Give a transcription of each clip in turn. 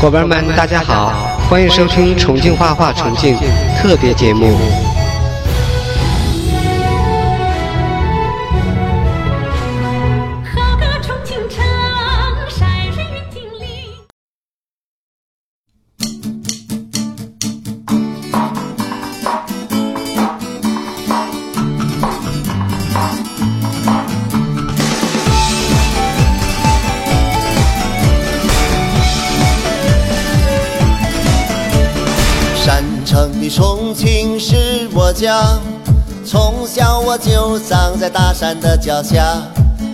伙伴们，大家好，欢迎收听重庆画画重庆特别节目。下。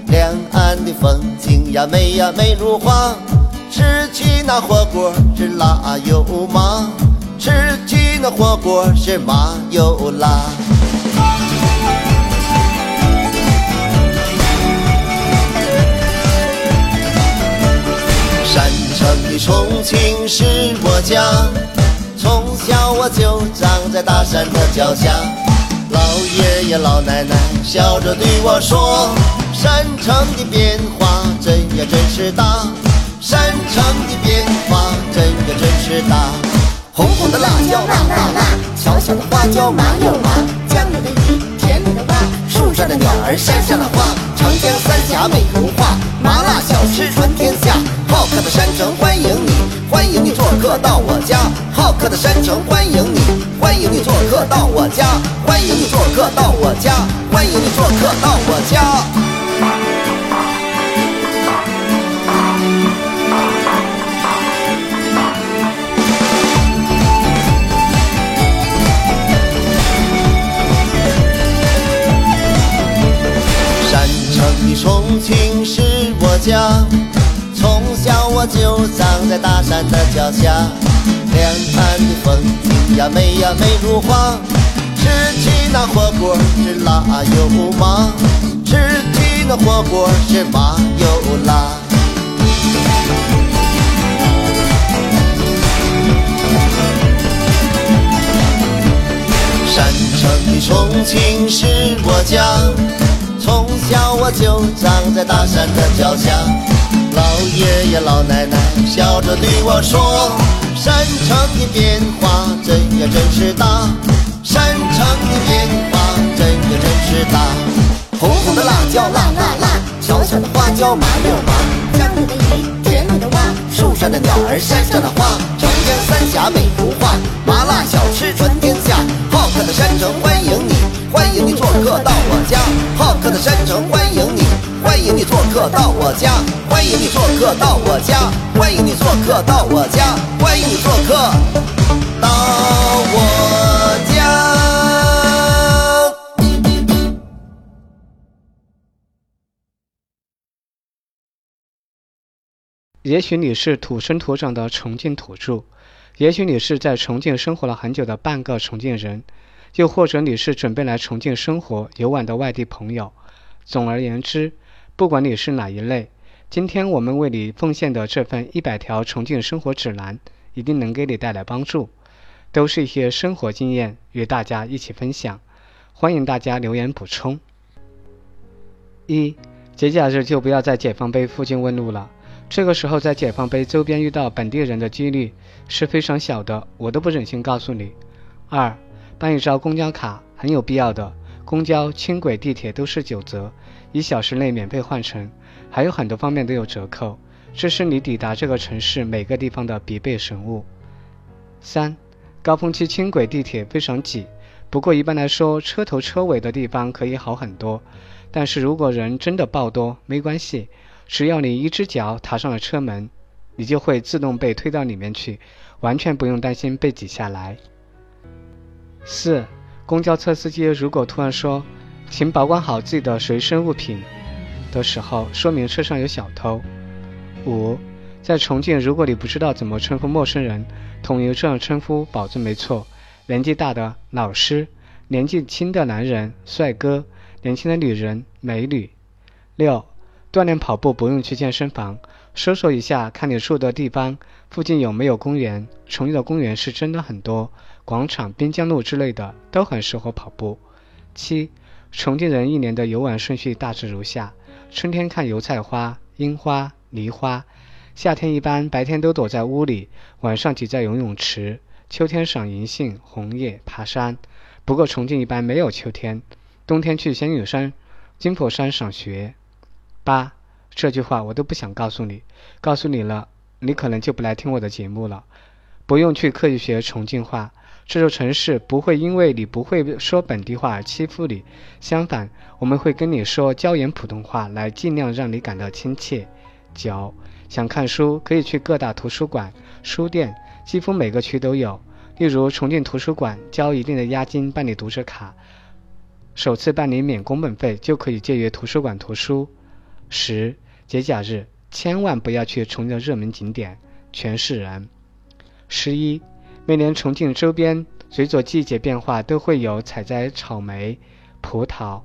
两岸的风景呀美呀美如画，吃起那火锅是辣又麻，吃起那火锅是麻又辣。山城的重庆是我家，从小我就长在大山的脚下。老爷爷老奶奶笑着对我说：“山城的变化真呀真是大，山城的变化真呀真是大。红红的辣椒辣辣辣，小小的花椒麻又麻，江里的鱼，田里的蛙，树上的鸟儿，山上的花，长江三峡美如画，麻辣小吃传天下。好客的山城欢迎你，欢迎你做客到我家。好客的山城欢迎你，欢迎你做客到我家，欢迎你做客到我家，欢迎你做客到我家。山城的重庆是我家，从小我就长在大山的脚下。两岸的风景呀美呀美如画，吃起那火锅是辣又麻，吃起那火锅是麻又辣。山城的重庆是我家，从小我就长在大山的脚下。老爷爷老奶奶笑着对我说：“山城的变化真呀真是大，山城的变化真呀真是大。红红的辣椒辣辣辣，小小的花椒麻又麻，江里的鱼，田里的蛙，树上的鸟儿，山上的花，长江三峡美如画，麻辣小吃传天下。好客的山城欢迎你，欢迎你做客到我家。好客的山城欢迎你，欢迎你做客到我家，欢迎你做客到我家，欢迎你做客到我家，欢迎你做客到我家。也许你是土生土长的重庆土著，也许你是在重庆生活了很久的半个重庆人，又或者你是准备来重庆生活游玩的外地朋友。总而言之，不管你是哪一类，今天我们为你奉献的这份一百条重庆生活指南，一定能给你带来帮助，都是一些生活经验，与大家一起分享。欢迎大家留言补充。一，节假日就不要在解放碑附近问路了。这个时候在解放碑周边遇到本地人的几率是非常小的，我都不忍心告诉你。二，办一张公交卡很有必要的，公交、轻轨、地铁都是九折，一小时内免费换乘，还有很多方面都有折扣，这是你抵达这个城市每个地方的必备神物。三，高峰期轻轨、地铁非常挤，不过一般来说车头车尾的地方可以好很多，但是如果人真的爆多，没关系。只要你一只脚踏上了车门，你就会自动被推到里面去，完全不用担心被挤下来。四，公交车司机如果突然说“请保管好自己的随身物品”的时候，说明车上有小偷。五，在重庆，如果你不知道怎么称呼陌生人，统一这样称呼保证没错。年纪大的老师，年纪轻的男人帅哥，年轻的女人美女。六。锻炼跑步不用去健身房，搜索一下，看你住的地方附近有没有公园。重庆的公园是真的很多，广场、滨江路之类的都很适合跑步。七，重庆人一年的游玩顺序大致如下：春天看油菜花、樱花、梨花；夏天一般白天都躲在屋里，晚上挤在游泳池。秋天赏银杏、红叶、爬山。不过重庆一般没有秋天，冬天去仙女山、金佛山赏雪。八，这句话我都不想告诉你，告诉你了，你可能就不来听我的节目了。不用去刻意学重庆话，这座城市不会因为你不会说本地话而欺负你，相反，我们会跟你说椒盐普通话来尽量让你感到亲切。九，想看书可以去各大图书馆、书店，几乎每个区都有。例如重庆图书馆交一定的押金办理读者卡，首次办理免工本费就可以借阅图书馆图书。十节假日千万不要去重庆的热门景点，全是人。十一每年重庆周边随着季节变化都会有采摘草莓、葡萄、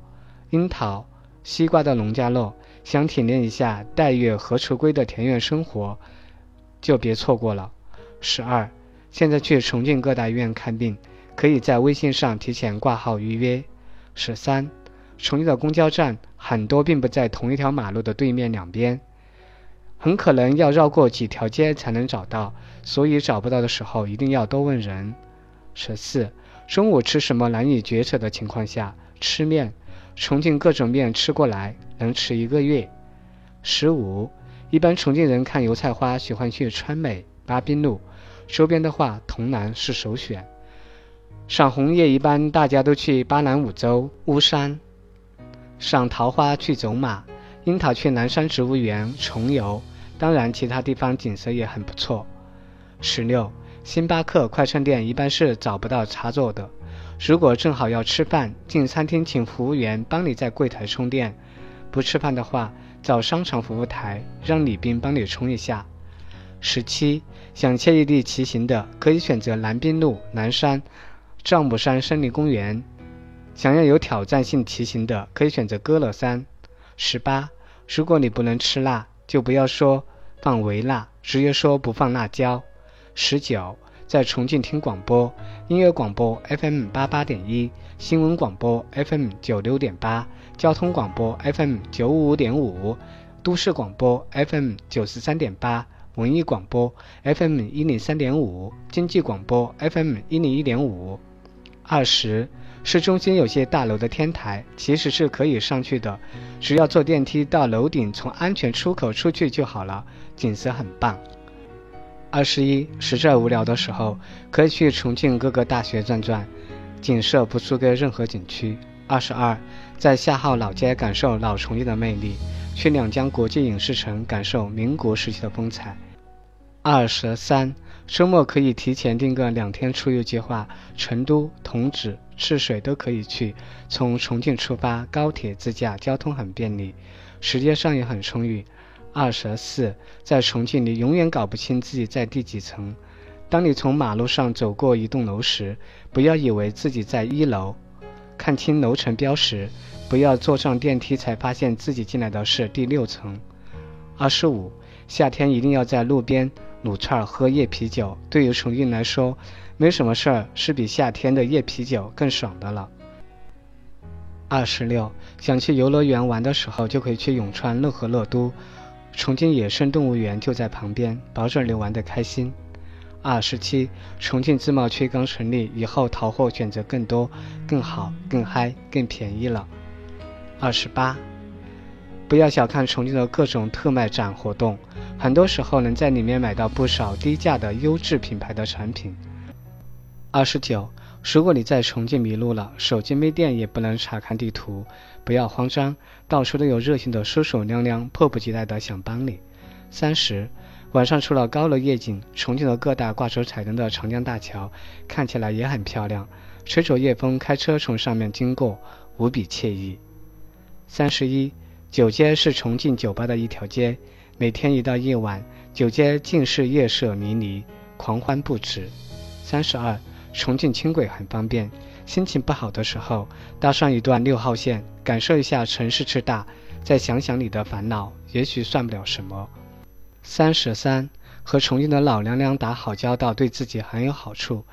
樱桃、西瓜的农家乐，想体验一下待月荷锄归的田园生活，就别错过了。十二。现在去重庆各大医院看病，可以在微信上提前挂号预约。十三，重庆的公交站很多并不在同一条马路的对面两边，很可能要绕过几条街才能找到，所以找不到的时候一定要多问人。十四，中午吃什么难以决策的情况下，吃面，重庆各种面吃过来能吃一个月。十五，一般重庆人看油菜花喜欢去川美、巴滨路。周边的话，潼南是首选。赏红叶一般大家都去巴南五洲、巫山；赏桃花去走马，樱桃去南山植物园、重游。当然，其他地方景色也很不错。十六，星巴克快餐店一般是找不到插座的。如果正好要吃饭，进餐厅请服务员帮你在柜台充电；不吃饭的话，找商场服务台让礼宾帮你充一下。十七，想惬意地骑行的，可以选择南滨路、南山、丈母山森林公园；想要有挑战性骑行的，可以选择歌乐山。十八，如果你不能吃辣，就不要说放微辣，直接说不放辣椒。十九，在重庆听广播，音乐广播 FM 八八点一，新闻广播 FM 九六点八，交通广播 FM 九五五点五，都市广播 FM 九十三点八。文艺广播 FM 一零三点五，经济广播 FM 一零一点五。二十，市中心有些大楼的天台其实是可以上去的，只要坐电梯到楼顶，从安全出口出去就好了，景色很棒。二十一，实在无聊的时候，可以去重庆各个大学转转，景色不输给任何景区。二十二，在夏号老街感受老重庆的魅力。去两江国际影视城感受民国时期的风采。二十三，周末可以提前订个两天出游计划，成都、桐梓、赤水都可以去。从重庆出发，高铁自驾交通很便利，时间上也很充裕。二十四，在重庆你永远搞不清自己在第几层。当你从马路上走过一栋楼时，不要以为自己在一楼，看清楼层标识。不要坐上电梯才发现自己进来的是第六层。二十五，夏天一定要在路边撸串喝夜啤酒。对于重庆来说，没什么事儿是比夏天的夜啤酒更爽的了。二十六，想去游乐园玩的时候，就可以去永川乐和乐都，重庆野生动物园就在旁边，保准你玩得开心。二十七，重庆自贸区刚成立，以后淘货选择更多、更好、更嗨、更便宜了。二十八，不要小看重庆的各种特卖展活动，很多时候能在里面买到不少低价的优质品牌的产品。二十九，如果你在重庆迷路了，手机没电也不能查看地图，不要慌张，到处都有热心的叔叔娘娘，迫不及待的想帮你。三十，晚上除了高楼夜景，重庆的各大挂着彩灯的长江大桥看起来也很漂亮，吹着夜风，开车从上面经过，无比惬意。三十一，酒街是重庆酒吧的一条街，每天一到夜晚，酒街尽是夜色迷离，狂欢不止。三十二，重庆轻轨很方便，心情不好的时候，搭上一段六号线，感受一下城市之大，再想想你的烦恼，也许算不了什么。三十三，和重庆的老娘娘打好交道，对自己很有好处，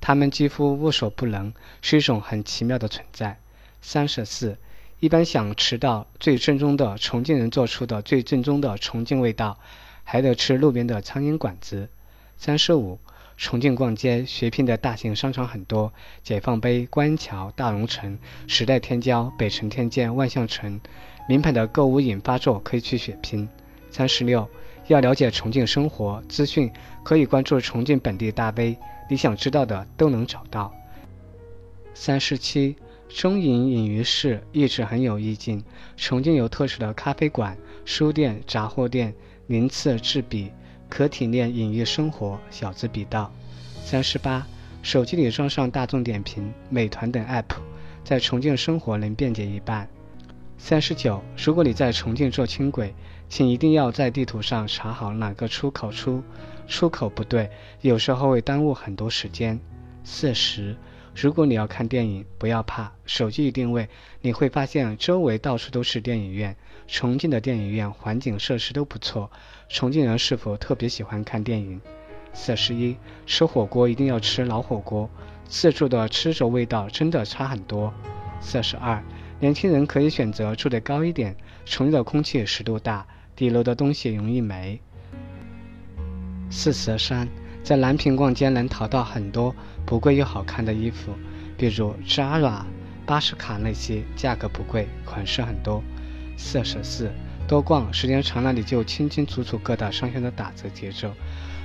他们几乎无所不能，是一种很奇妙的存在。三十四。一般想吃到最正宗的重庆人做出的最正宗的重庆味道，还得吃路边的苍蝇馆子。三十五，重庆逛街血拼的大型商场很多，解放碑、观音桥、大融城、时代天骄、北辰天街、万象城，名牌的购物引发作可以去血拼。三十六，要了解重庆生活资讯，可以关注重庆本地大 V，你想知道的都能找到。三十七，中影影于市一直很有意境。重庆有特色的咖啡馆、书店、杂货店，鳞次栉比，可体验隐喻生活，小资比道。三十八，手机里装上大众点评、美团等 app，在重庆生活能便捷一半。三十九，如果你在重庆坐轻轨，请一定要在地图上查好哪个出口出，出口不对，有时候会耽误很多时间。四十，如果你要看电影，不要怕，手机一定位，你会发现周围到处都是电影院。重庆的电影院环境设施都不错。重庆人是否特别喜欢看电影？四十一，吃火锅一定要吃老火锅，自助的吃着味道真的差很多。四十二，年轻人可以选择住得高一点，重庆的空气湿度大，底楼的东西容易霉。四十三，在南坪逛街能淘到很多不贵又好看的衣服，比如 Zara、巴士卡那些，价格不贵，款式很多。四十四，多逛，时间长了你就清清楚楚各大商圈的打折节奏，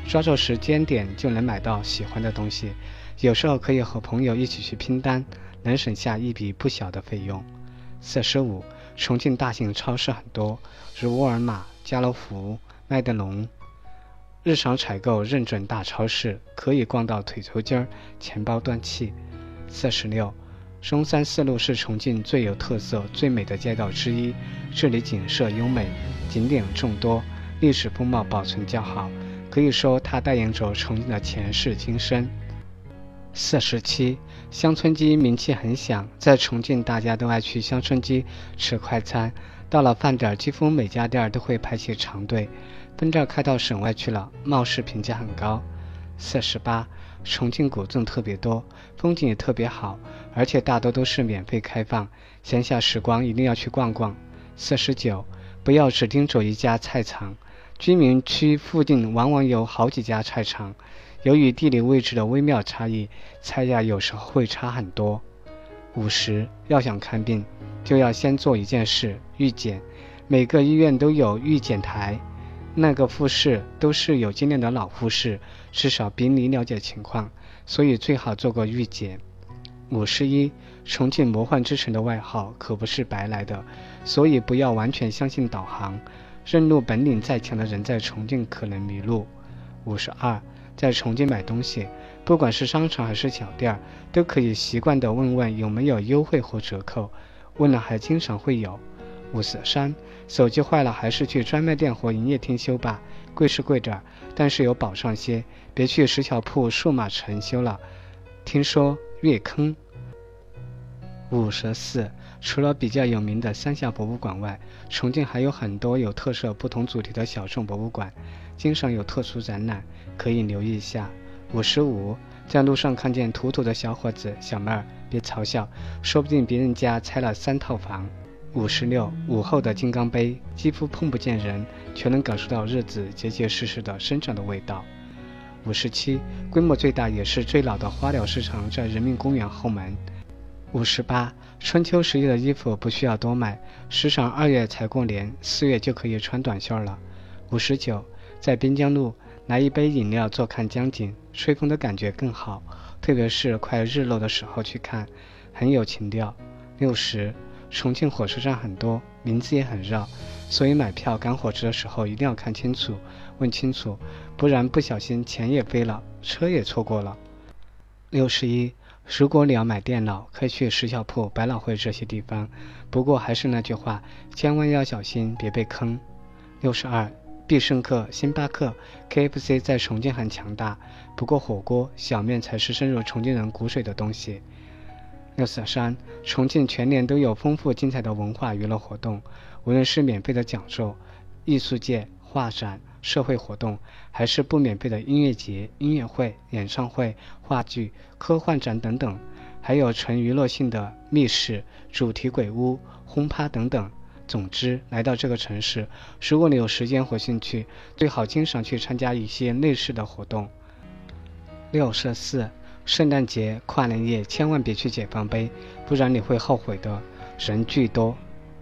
抓住时间点就能买到喜欢的东西。有时候可以和朋友一起去拼单，能省下一笔不小的费用。四十五，重庆大型超市很多，如沃尔玛、家乐福、麦德龙。日常采购认准大超市，可以逛到腿抽筋儿、钱包断气。四十六，中山四路是重庆最有特色、最美的街道之一，这里景色优美，景点众多，历史风貌保存较好，可以说它代言着重庆的前世今生。四十七，乡村鸡名气很响，在重庆大家都爱去乡村鸡吃快餐，到了饭点儿，几乎每家店都会排起长队。分店开到省外去了，貌似评价很高。四十八，重庆古镇特别多，风景也特别好，而且大多都是免费开放，闲暇时光一定要去逛逛。四十九，不要只盯着一家菜场，居民区附近往往有好几家菜场，由于地理位置的微妙差异，菜价有时候会差很多。五十，要想看病，就要先做一件事——预检，每个医院都有预检台。那个护士都是有经验的老护士，至少比你了解情况，所以最好做个预检。五十一，重庆魔幻之城的外号可不是白来的，所以不要完全相信导航。认路本领再强的人在重庆可能迷路。五十二，在重庆买东西，不管是商场还是小店，都可以习惯的问问有没有优惠或折扣，问了还经常会有。五十三，手机坏了还是去专卖店或营业厅修吧，贵是贵点儿，但是有保障些。别去石桥铺、数码城修了，听说越坑。五十四，除了比较有名的三峡博物馆外，重庆还有很多有特色、不同主题的小众博物馆，经常有特殊展览，可以留意一下。五十五，在路上看见土土的小伙子、小妹儿，别嘲笑，说不定别人家拆了三套房。五十六，午后的金刚杯，几乎碰不见人，却能感受到日子结结实实的生长的味道。五十七，规模最大也是最老的花鸟市场在人民公园后门。五十八，春秋十月的衣服不需要多买，时常二月才过年，四月就可以穿短袖了。五十九，在滨江路来一杯饮料，坐看江景，吹风的感觉更好，特别是快日落的时候去看，很有情调。六十。重庆火车站很多，名字也很绕，所以买票赶火车的时候一定要看清楚、问清楚，不然不小心钱也飞了，车也错过了。六十一，如果你要买电脑，可以去石桥铺、百老汇这些地方，不过还是那句话，千万要小心，别被坑。六十二，必胜客、星巴克、KFC 在重庆很强大，不过火锅、小面才是深入重庆人骨髓的东西。六四三，重庆全年都有丰富精彩的文化娱乐活动，无论是免费的讲座、艺术界画展、社会活动，还是不免费的音乐节、音乐会、演唱会、话剧、科幻展等等，还有纯娱乐性的密室、主题鬼屋、轰趴等等，总之，来到这个城市，如果你有时间和兴趣，最好经常去参加一些类似的活动。六十四，圣诞节、跨年夜千万别去解放碑，不然你会后悔的。人巨多。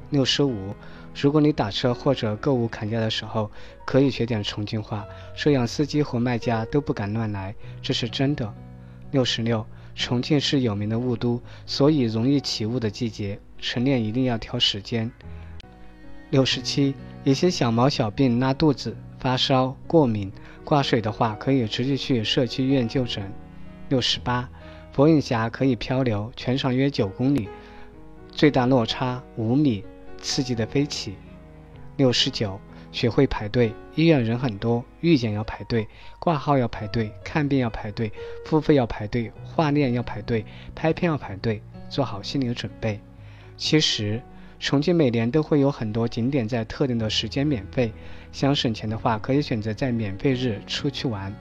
六十五，如果你打车或者购物砍价的时候，可以学点重庆话，这样司机和卖家都不敢乱来，这是真的。六十六，重庆是有名的雾都，所以容易起雾的季节，晨练一定要挑时间。六十七，一些小毛小病，拉肚子、发烧、过敏、挂水的话，可以直接去社区医院就诊。六十八，佛印峡可以漂流，全长约九公里，最大落差五米，刺激的飞起。六十九，学会排队，医院人很多，预检要排队，挂号要排队，看病要排队，付费要排队，化验要排队，拍片要排队，做好心理准备。其实。重庆每年都会有很多景点在特定的时间免费，想省钱的话，可以选择在免费日出去玩。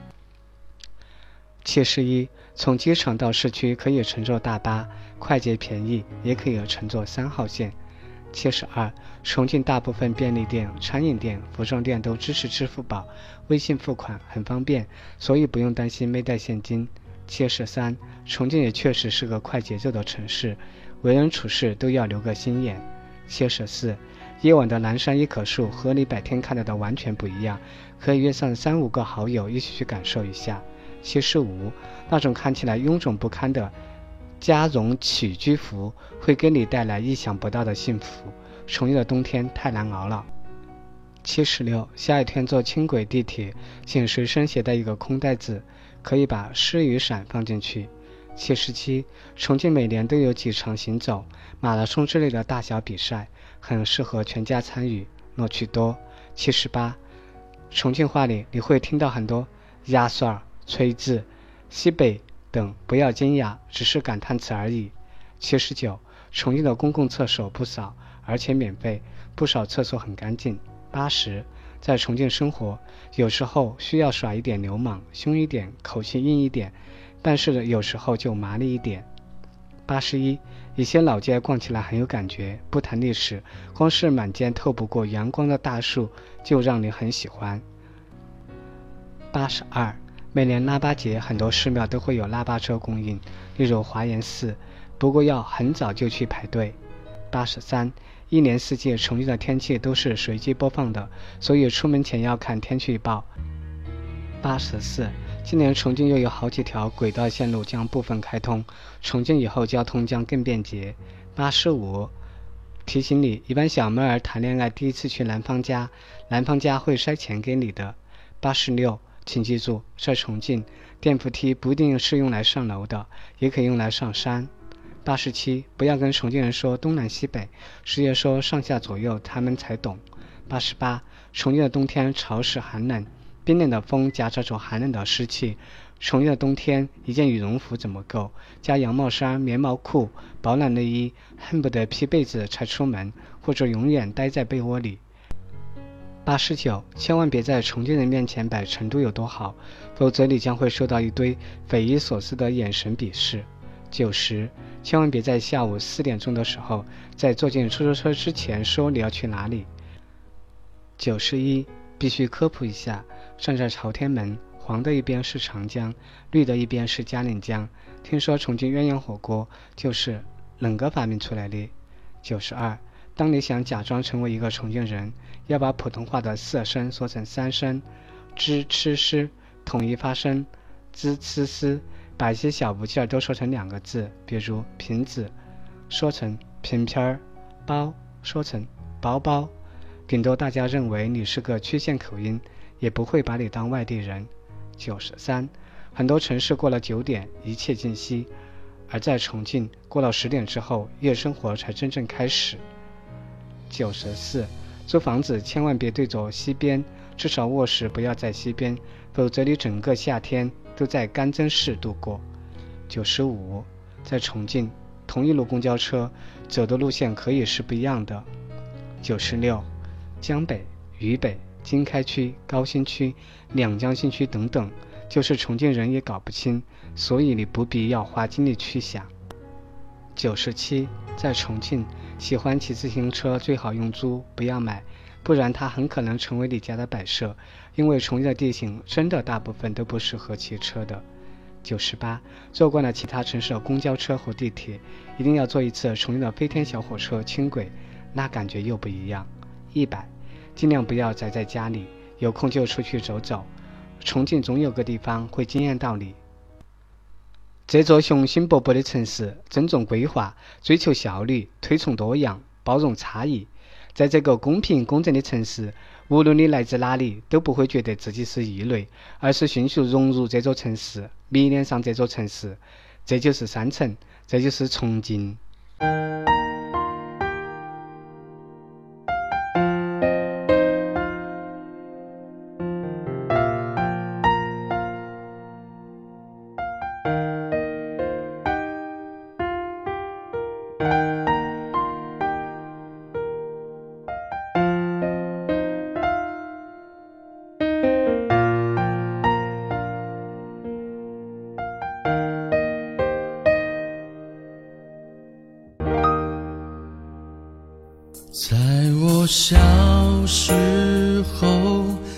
七十一，从机场到市区可以乘坐大巴，快捷便宜，也可以乘坐三号线。七十二，重庆大部分便利店、餐饮店、服装店都支持支付宝、微信付款，很方便，所以不用担心没带现金。七十三，重庆也确实是个快节奏的城市，为人处事都要留个心眼。七十四，夜晚的南山一棵树和你白天看到的完全不一样，可以约上三五个好友一起去感受一下。七十五，那种看起来臃肿不堪的加绒起居服会给你带来意想不到的幸福。重庆的冬天太难熬了。七十六，下雨天坐轻轨地铁，请随身携带一个空袋子，可以把湿雨伞放进去。七十七，重庆每年都有几场行走、马拉松之类的大小比赛，很适合全家参与，乐趣多。七十八，重庆话里你会听到很多“压蒜”“锤子”“西北”等，不要惊讶，只是感叹词而已。七十九，重庆的公共厕所不少，而且免费，不少厕所很干净。八十，在重庆生活，有时候需要耍一点流氓，凶一点，口气硬一点。但是有时候就麻利一点。八十一，一些老街逛起来很有感觉，不谈历史，光是满街透不过阳光的大树就让你很喜欢。八十二，每年腊八节很多寺庙都会有腊八粥供应，例如华严寺，不过要很早就去排队。八十三，一年四季重庆的天气都是随机播放的，所以出门前要看天气预报。八十四。今年重庆又有好几条轨道线路将部分开通，重庆以后交通将更便捷。八十五，提醒你，一般小妹儿谈恋爱第一次去男方家，男方家会塞钱给你的。八十六，请记住，在重庆，电扶梯不一定是用来上楼的，也可以用来上山。八十七，不要跟重庆人说东南西北，直接说上下左右，他们才懂。八十八，重庆的冬天潮湿寒冷。冰冷的风夹杂着寒冷的湿气，重庆的冬天一件羽绒服怎么够？加羊毛衫、棉毛裤、保暖内衣，恨不得披被子才出门，或者永远待在被窝里。八十九，千万别在重庆人面前摆成都有多好，否则你将会受到一堆匪夷所思的眼神鄙视。九十，千万别在下午四点钟的时候，在坐进出租车之前说你要去哪里。九十一，必须科普一下。站在朝天门，黄的一边是长江，绿的一边是嘉陵江。听说重庆鸳鸯火锅就是冷哥发明出来的。九十二，当你想假装成为一个重庆人，要把普通话的四声说成三声，z、吃、诗，统一发声，z、吃、思，把一些小不劲儿都说成两个字，比如瓶子，说成瓶瓶儿，包说成包包，顶多大家认为你是个区县口音。也不会把你当外地人。九十三，很多城市过了九点一切静息，而在重庆过了十点之后，夜生活才真正开始。九十四，租房子千万别对着西边，至少卧室不要在西边，否则你整个夏天都在干蒸室度过。九十五，在重庆同一路公交车走的路线可以是不一样的。九十六，江北渝北。经开区、高新区、两江新区等等，就是重庆人也搞不清，所以你不必要花精力去想。九十七，在重庆，喜欢骑自行车最好用租，不要买，不然它很可能成为你家的摆设。因为重庆的地形真的大部分都不适合骑车的。九十八，坐惯了其他城市的公交车和地铁，一定要坐一次重庆的飞天小火车、轻轨，那感觉又不一样。一百，尽量不要宅在家里，有空就出去走走。重庆总有个地方会惊艳到你。这座雄心勃勃的城市，尊重规划，追求效率，推崇多样，包容差异。在这个公平公正的城市，无论你来自哪里，都不会觉得自己是异类，而是迅速融入这座城市，迷恋上这座城市。这就是山城，这就是重庆。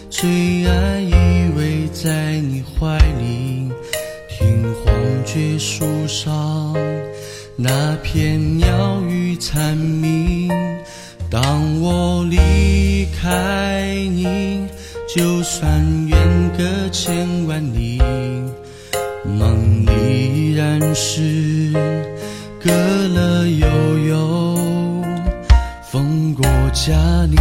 最爱依偎在你怀里，听黄桷树上那片鸟语蝉鸣。当我离开你，就算远隔千万里，梦里依然是隔了悠悠。风过嘉陵，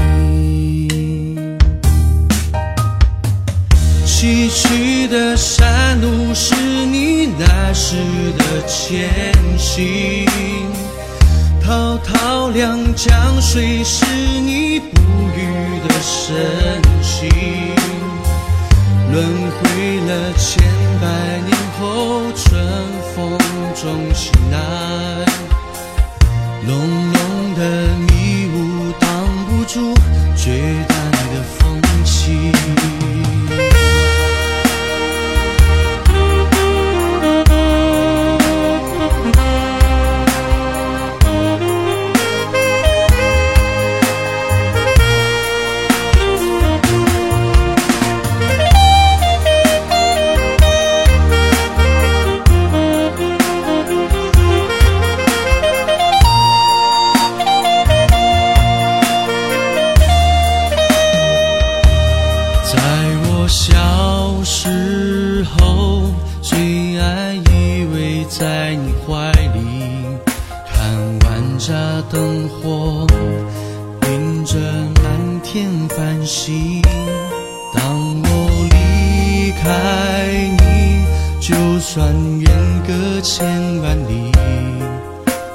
崎岖的山路是你那时的前行，滔滔两江水是你不渝的深情，轮回了千百年后，春风中醒来，浓浓的迷雾挡不住绝代的风情灯火映着满天繁星，当我离开你，就算远隔千万里，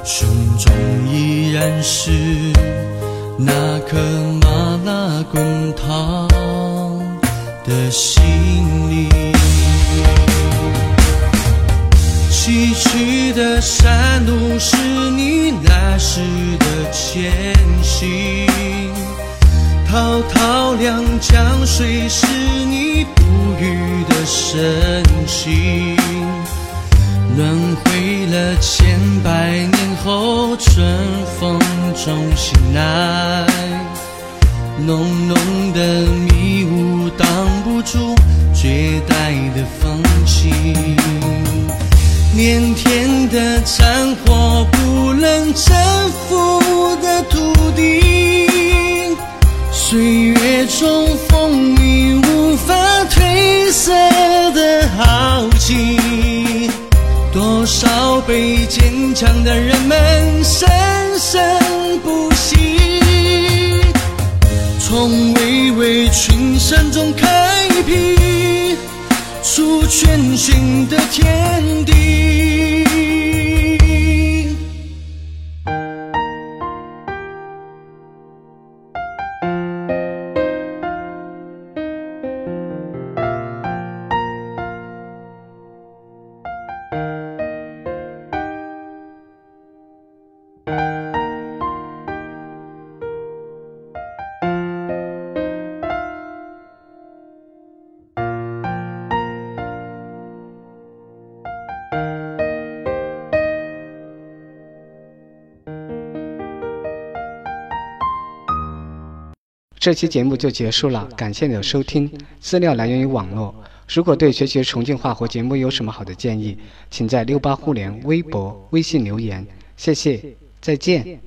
胸中依然是那颗麻辣滚烫的心里。崎岖的山路是你，那是。前行滔滔两江水是你不渝的深情轮回了千百年后春风中醒来浓浓的迷雾挡不住绝代的风情连天的战火不能征服。土地岁月中风雨无法褪色的豪情多少被坚强的人们生生不息。从巍巍群山中开辟出全新的天地。这期节目就结束了，感谢你的收听。资料来源于网络。如果对学习重庆话或节目有什么好的建议，请在六八互联微博、微信留言。谢谢，再见。